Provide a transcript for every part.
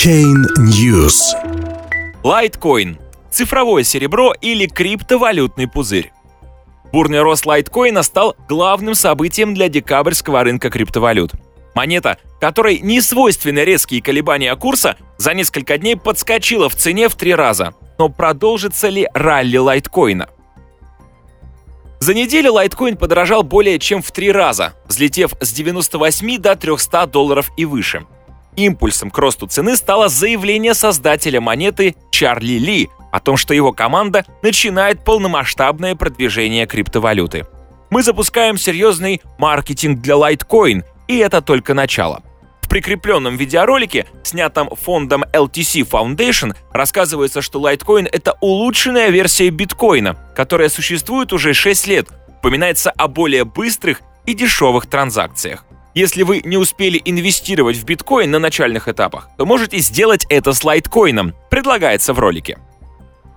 Chain News. Лайткоин – цифровое серебро или криптовалютный пузырь. Бурный рост лайткоина стал главным событием для декабрьского рынка криптовалют. Монета, которой не свойственны резкие колебания курса, за несколько дней подскочила в цене в три раза. Но продолжится ли ралли лайткоина? За неделю лайткоин подорожал более чем в три раза, взлетев с 98 до 300 долларов и выше. Импульсом к росту цены стало заявление создателя монеты Чарли Ли о том, что его команда начинает полномасштабное продвижение криптовалюты. Мы запускаем серьезный маркетинг для Litecoin, и это только начало. В прикрепленном видеоролике, снятом фондом LTC Foundation, рассказывается, что Litecoin — это улучшенная версия биткоина, которая существует уже 6 лет, упоминается о более быстрых и дешевых транзакциях. Если вы не успели инвестировать в биткоин на начальных этапах, то можете сделать это с лайткоином, предлагается в ролике.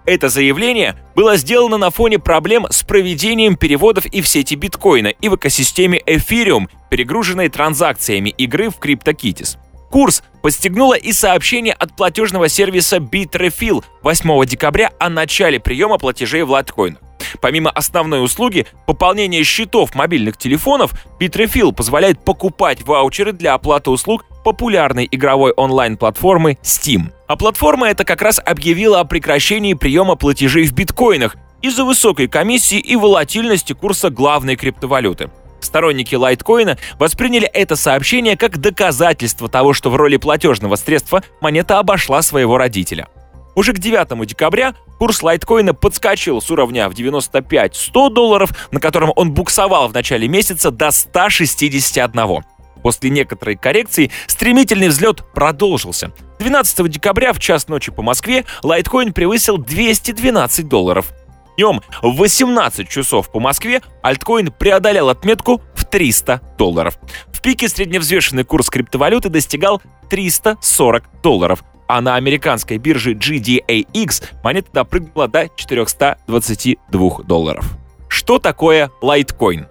Это заявление было сделано на фоне проблем с проведением переводов и в сети биткоина, и в экосистеме Ethereum, перегруженной транзакциями игры в CryptoKitties. Курс подстегнуло и сообщение от платежного сервиса Bitrefill 8 декабря о начале приема платежей в лайткоинах. Помимо основной услуги, пополнения счетов мобильных телефонов, Bitrefill позволяет покупать ваучеры для оплаты услуг популярной игровой онлайн-платформы Steam. А платформа эта как раз объявила о прекращении приема платежей в биткоинах из-за высокой комиссии и волатильности курса главной криптовалюты. Сторонники лайткоина восприняли это сообщение как доказательство того, что в роли платежного средства монета обошла своего родителя. Уже к 9 декабря курс лайткоина подскочил с уровня в 95-100 долларов, на котором он буксовал в начале месяца, до 161. После некоторой коррекции стремительный взлет продолжился. 12 декабря в час ночи по Москве лайткоин превысил 212 долларов. Днем в 18 часов по Москве альткоин преодолел отметку в 300 долларов. В пике средневзвешенный курс криптовалюты достигал 340 долларов, а на американской бирже GDAX монета допрыгнула до 422 долларов. Что такое лайткоин?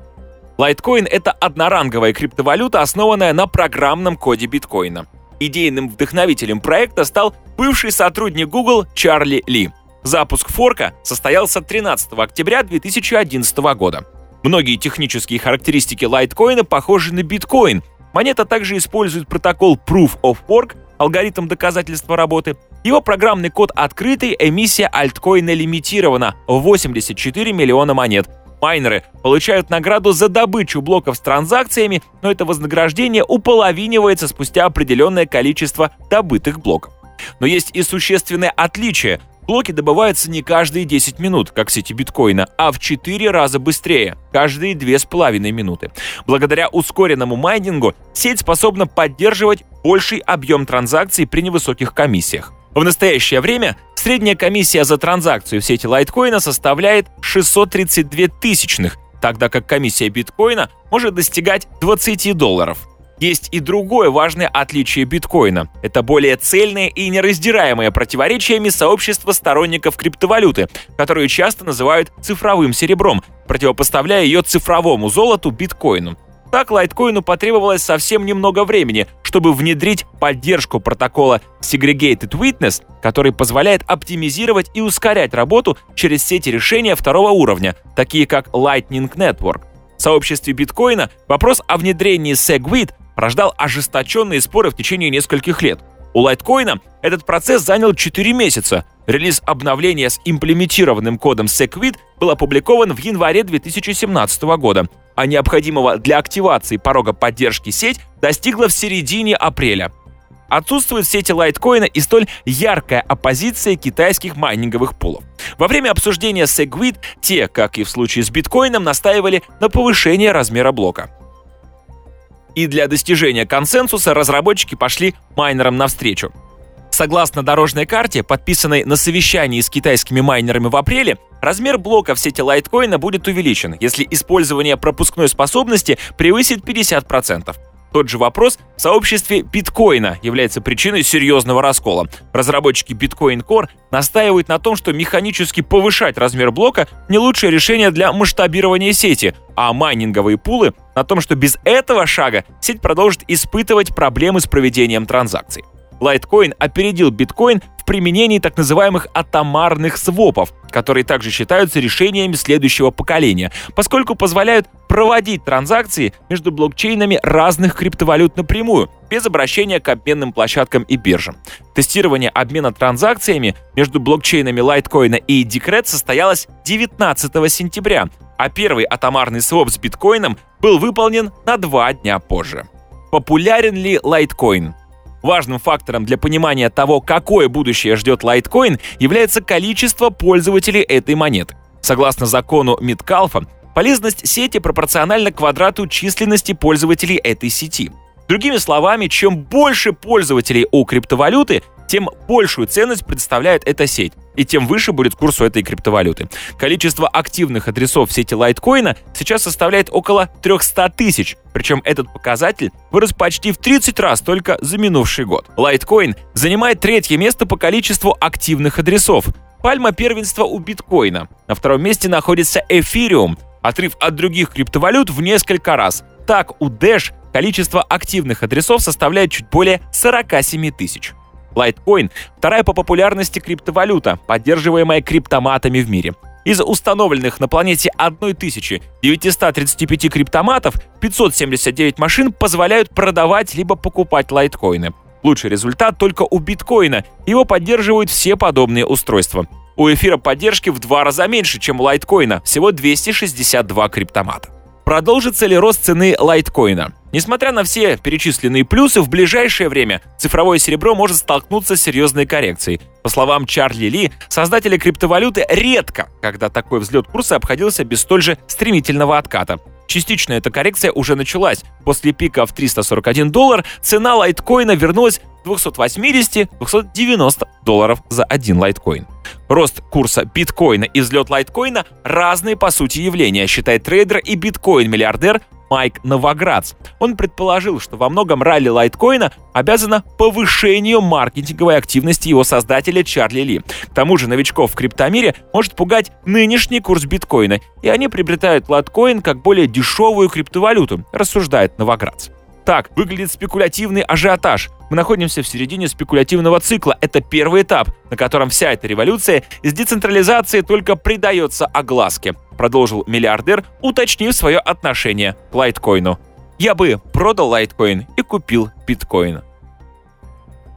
Лайткоин — это одноранговая криптовалюта, основанная на программном коде биткоина. Идейным вдохновителем проекта стал бывший сотрудник Google Чарли Ли. Запуск форка состоялся 13 октября 2011 года. Многие технические характеристики лайткоина похожи на биткоин. Монета также использует протокол Proof of Work, алгоритм доказательства работы. Его программный код открытый, эмиссия альткоина лимитирована в 84 миллиона монет – Майнеры получают награду за добычу блоков с транзакциями, но это вознаграждение уполовинивается спустя определенное количество добытых блоков. Но есть и существенное отличие. Блоки добываются не каждые 10 минут, как в сети биткоина, а в 4 раза быстрее, каждые 2,5 минуты. Благодаря ускоренному майнингу сеть способна поддерживать больший объем транзакций при невысоких комиссиях. В настоящее время средняя комиссия за транзакцию в сети лайткоина составляет 632 тысячных, тогда как комиссия биткоина может достигать 20 долларов. Есть и другое важное отличие биткоина. Это более цельное и нераздираемое противоречиями сообщество сторонников криптовалюты, которую часто называют цифровым серебром, противопоставляя ее цифровому золоту биткоину. Так лайткоину потребовалось совсем немного времени, чтобы внедрить поддержку протокола Segregated Witness, который позволяет оптимизировать и ускорять работу через сети решения второго уровня, такие как Lightning Network. В сообществе биткоина вопрос о внедрении SegWit рождал ожесточенные споры в течение нескольких лет. У лайткоина этот процесс занял 4 месяца. Релиз обновления с имплементированным кодом SegWit был опубликован в январе 2017 года, а необходимого для активации порога поддержки сеть достигла в середине апреля. Отсутствует в сети лайткоина и столь яркая оппозиция китайских майнинговых пулов. Во время обсуждения Segwit те, как и в случае с биткоином, настаивали на повышении размера блока. И для достижения консенсуса разработчики пошли майнерам навстречу. Согласно дорожной карте, подписанной на совещании с китайскими майнерами в апреле, размер блока в сети лайткоина будет увеличен, если использование пропускной способности превысит 50%. Тот же вопрос в сообществе биткоина является причиной серьезного раскола. Разработчики Bitcoin Core настаивают на том, что механически повышать размер блока не лучшее решение для масштабирования сети, а майнинговые пулы на том, что без этого шага сеть продолжит испытывать проблемы с проведением транзакций. Litecoin опередил биткоин в применении так называемых атомарных свопов, которые также считаются решениями следующего поколения, поскольку позволяют проводить транзакции между блокчейнами разных криптовалют напрямую, без обращения к обменным площадкам и биржам. Тестирование обмена транзакциями между блокчейнами Litecoin и Decred состоялось 19 сентября, а первый атомарный своп с биткоином был выполнен на два дня позже. Популярен ли Litecoin? Важным фактором для понимания того, какое будущее ждет Litecoin, является количество пользователей этой монеты. Согласно закону Миткалфа, полезность сети пропорциональна квадрату численности пользователей этой сети. Другими словами, чем больше пользователей у криптовалюты, тем большую ценность представляет эта сеть, и тем выше будет курс у этой криптовалюты. Количество активных адресов в сети лайткоина сейчас составляет около 300 тысяч, причем этот показатель вырос почти в 30 раз только за минувший год. Лайткоин занимает третье место по количеству активных адресов. Пальма первенства у биткоина. На втором месте находится эфириум, отрыв от других криптовалют в несколько раз. Так, у Dash количество активных адресов составляет чуть более 47 тысяч. Litecoin – вторая по популярности криптовалюта, поддерживаемая криптоматами в мире. Из установленных на планете 1935 криптоматов 579 машин позволяют продавать либо покупать лайткоины. Лучший результат только у биткоина. Его поддерживают все подобные устройства. У эфира поддержки в два раза меньше, чем у лайткоина, всего 262 криптомата. Продолжится ли рост цены лайткоина? Несмотря на все перечисленные плюсы, в ближайшее время цифровое серебро может столкнуться с серьезной коррекцией. По словам Чарли Ли, создатели криптовалюты редко, когда такой взлет курса обходился без столь же стремительного отката. Частично эта коррекция уже началась. После пика в 341 доллар цена лайткоина вернулась 280-290 долларов за один лайткоин. Рост курса биткоина и взлет лайткоина – разные по сути явления, считает трейдер и биткоин-миллиардер Майк Новоградц. Он предположил, что во многом ралли лайткоина обязано повышению маркетинговой активности его создателя Чарли Ли. К тому же новичков в криптомире может пугать нынешний курс биткоина, и они приобретают лайткоин как более дешевую криптовалюту, рассуждает Новоградц. Так выглядит спекулятивный ажиотаж. Мы находимся в середине спекулятивного цикла. Это первый этап, на котором вся эта революция из децентрализации только придается огласке, продолжил миллиардер, уточнив свое отношение к лайткоину. Я бы продал лайткоин и купил биткоин.